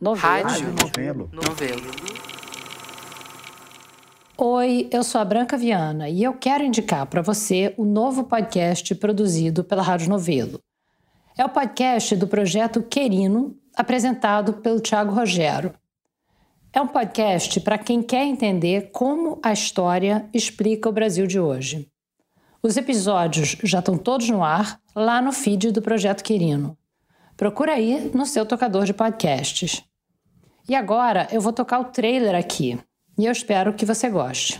Novelo. Rádio Novelo. Novelo. Oi, eu sou a Branca Viana e eu quero indicar para você o novo podcast produzido pela Rádio Novelo. É o podcast do projeto Querino, apresentado pelo Tiago Rogero. É um podcast para quem quer entender como a história explica o Brasil de hoje. Os episódios já estão todos no ar, lá no feed do Projeto Quirino. Procura aí no seu tocador de podcasts. E agora eu vou tocar o trailer aqui, e eu espero que você goste.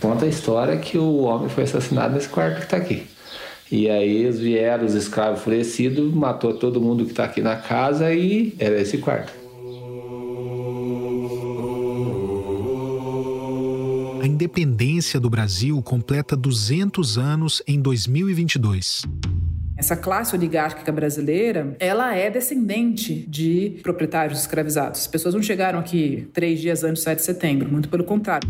Conta a história que o homem foi assassinado nesse quarto que está aqui. E aí eles vieram, os escravos enfurecidos, matou todo mundo que está aqui na casa e era esse quarto. A independência do Brasil completa 200 anos em 2022. Essa classe oligárquica brasileira, ela é descendente de proprietários escravizados. As pessoas não chegaram aqui três dias antes do 7 de setembro, muito pelo contrário.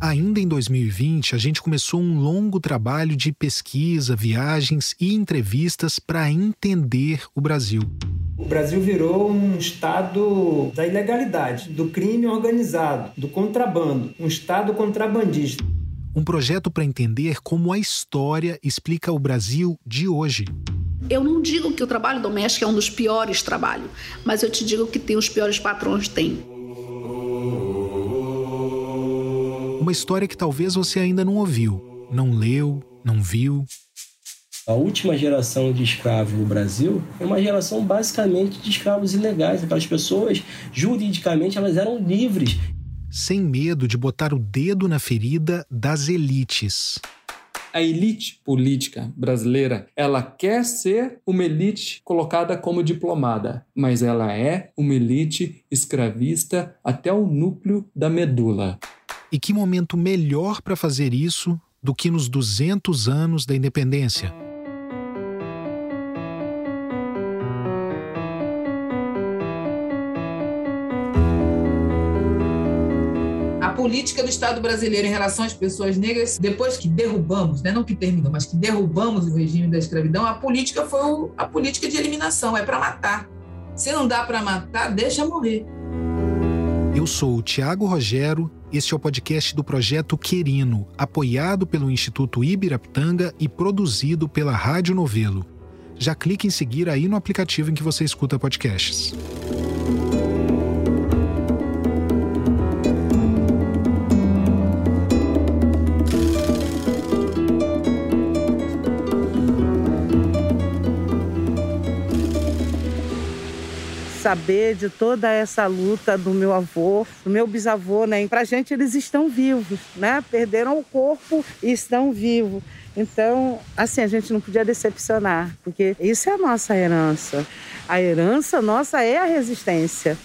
Ainda em 2020, a gente começou um longo trabalho de pesquisa, viagens e entrevistas para entender o Brasil. O Brasil virou um estado da ilegalidade, do crime organizado, do contrabando, um estado contrabandista. Um projeto para entender como a história explica o Brasil de hoje. Eu não digo que o trabalho doméstico é um dos piores trabalhos, mas eu te digo que tem os piores patrões, tem. Uma história que talvez você ainda não ouviu, não leu, não viu. A última geração de escravos no Brasil é uma geração basicamente de escravos ilegais. Aquelas pessoas, juridicamente, elas eram livres. Sem medo de botar o dedo na ferida das elites. A elite política brasileira, ela quer ser uma elite colocada como diplomada, mas ela é uma elite escravista até o núcleo da medula. E que momento melhor para fazer isso do que nos 200 anos da independência? Política do Estado brasileiro em relação às pessoas negras, depois que derrubamos, né, não que terminou, mas que derrubamos o regime da escravidão, a política foi o, a política de eliminação, é para matar. Se não dá para matar, deixa morrer. Eu sou o Tiago Rogero, este é o podcast do Projeto Querino, apoiado pelo Instituto Ibirapitanga e produzido pela Rádio Novelo. Já clique em seguir aí no aplicativo em que você escuta podcasts. Saber de toda essa luta do meu avô, do meu bisavô, né? Pra gente eles estão vivos, né? Perderam o corpo e estão vivos. Então, assim, a gente não podia decepcionar, porque isso é a nossa herança. A herança nossa é a resistência.